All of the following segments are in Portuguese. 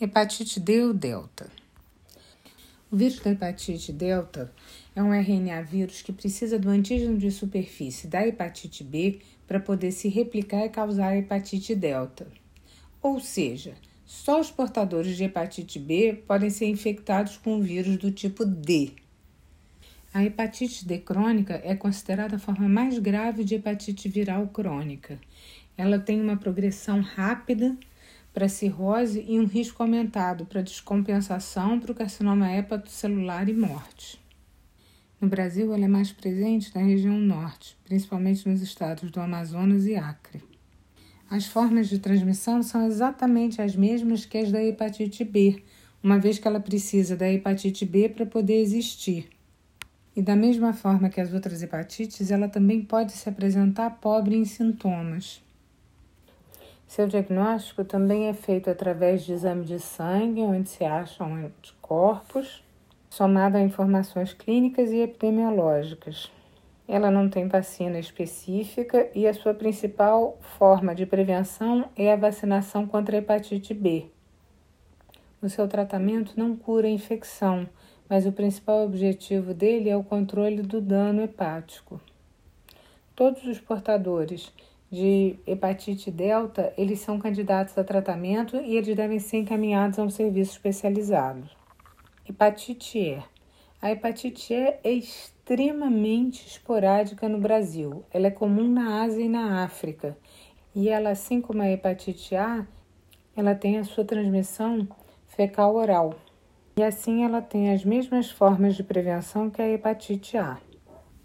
Hepatite D ou delta. O vírus da hepatite delta é um RNA vírus que precisa do antígeno de superfície da hepatite B para poder se replicar e causar a hepatite delta. Ou seja, só os portadores de hepatite B podem ser infectados com o vírus do tipo D. A hepatite D crônica é considerada a forma mais grave de hepatite viral crônica. Ela tem uma progressão rápida para cirrose e um risco aumentado para descompensação para o carcinoma hepatocelular e morte. No Brasil, ela é mais presente na região norte, principalmente nos estados do Amazonas e Acre. As formas de transmissão são exatamente as mesmas que as da hepatite B, uma vez que ela precisa da hepatite B para poder existir. E da mesma forma que as outras hepatites, ela também pode se apresentar pobre em sintomas. Seu diagnóstico também é feito através de exame de sangue, onde se acham anticorpos, somado a informações clínicas e epidemiológicas. Ela não tem vacina específica e a sua principal forma de prevenção é a vacinação contra a hepatite B. O seu tratamento não cura a infecção, mas o principal objetivo dele é o controle do dano hepático. Todos os portadores de hepatite delta, eles são candidatos a tratamento e eles devem ser encaminhados a um serviço especializado. Hepatite E. A hepatite E é extremamente esporádica no Brasil. Ela é comum na Ásia e na África. E ela, assim como a hepatite A, ela tem a sua transmissão fecal oral. E assim ela tem as mesmas formas de prevenção que a hepatite A.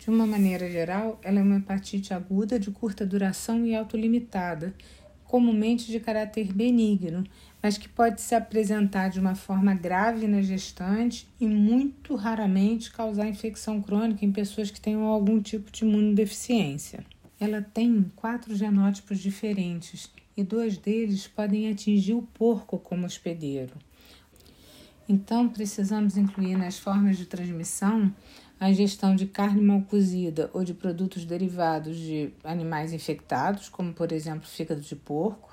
De uma maneira geral, ela é uma hepatite aguda de curta duração e autolimitada, comumente de caráter benigno, mas que pode se apresentar de uma forma grave na gestante e muito raramente causar infecção crônica em pessoas que tenham algum tipo de imunodeficiência. Ela tem quatro genótipos diferentes e dois deles podem atingir o porco como hospedeiro. Então, precisamos incluir nas formas de transmissão a ingestão de carne mal cozida ou de produtos derivados de animais infectados, como por exemplo fígado de porco,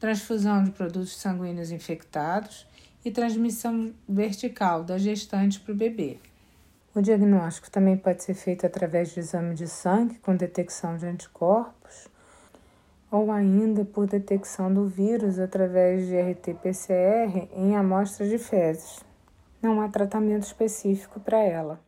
transfusão de produtos sanguíneos infectados e transmissão vertical da gestante para o bebê. O diagnóstico também pode ser feito através de exame de sangue com detecção de anticorpos ou ainda por detecção do vírus através de RT-PCR em amostras de fezes. Não há tratamento específico para ela.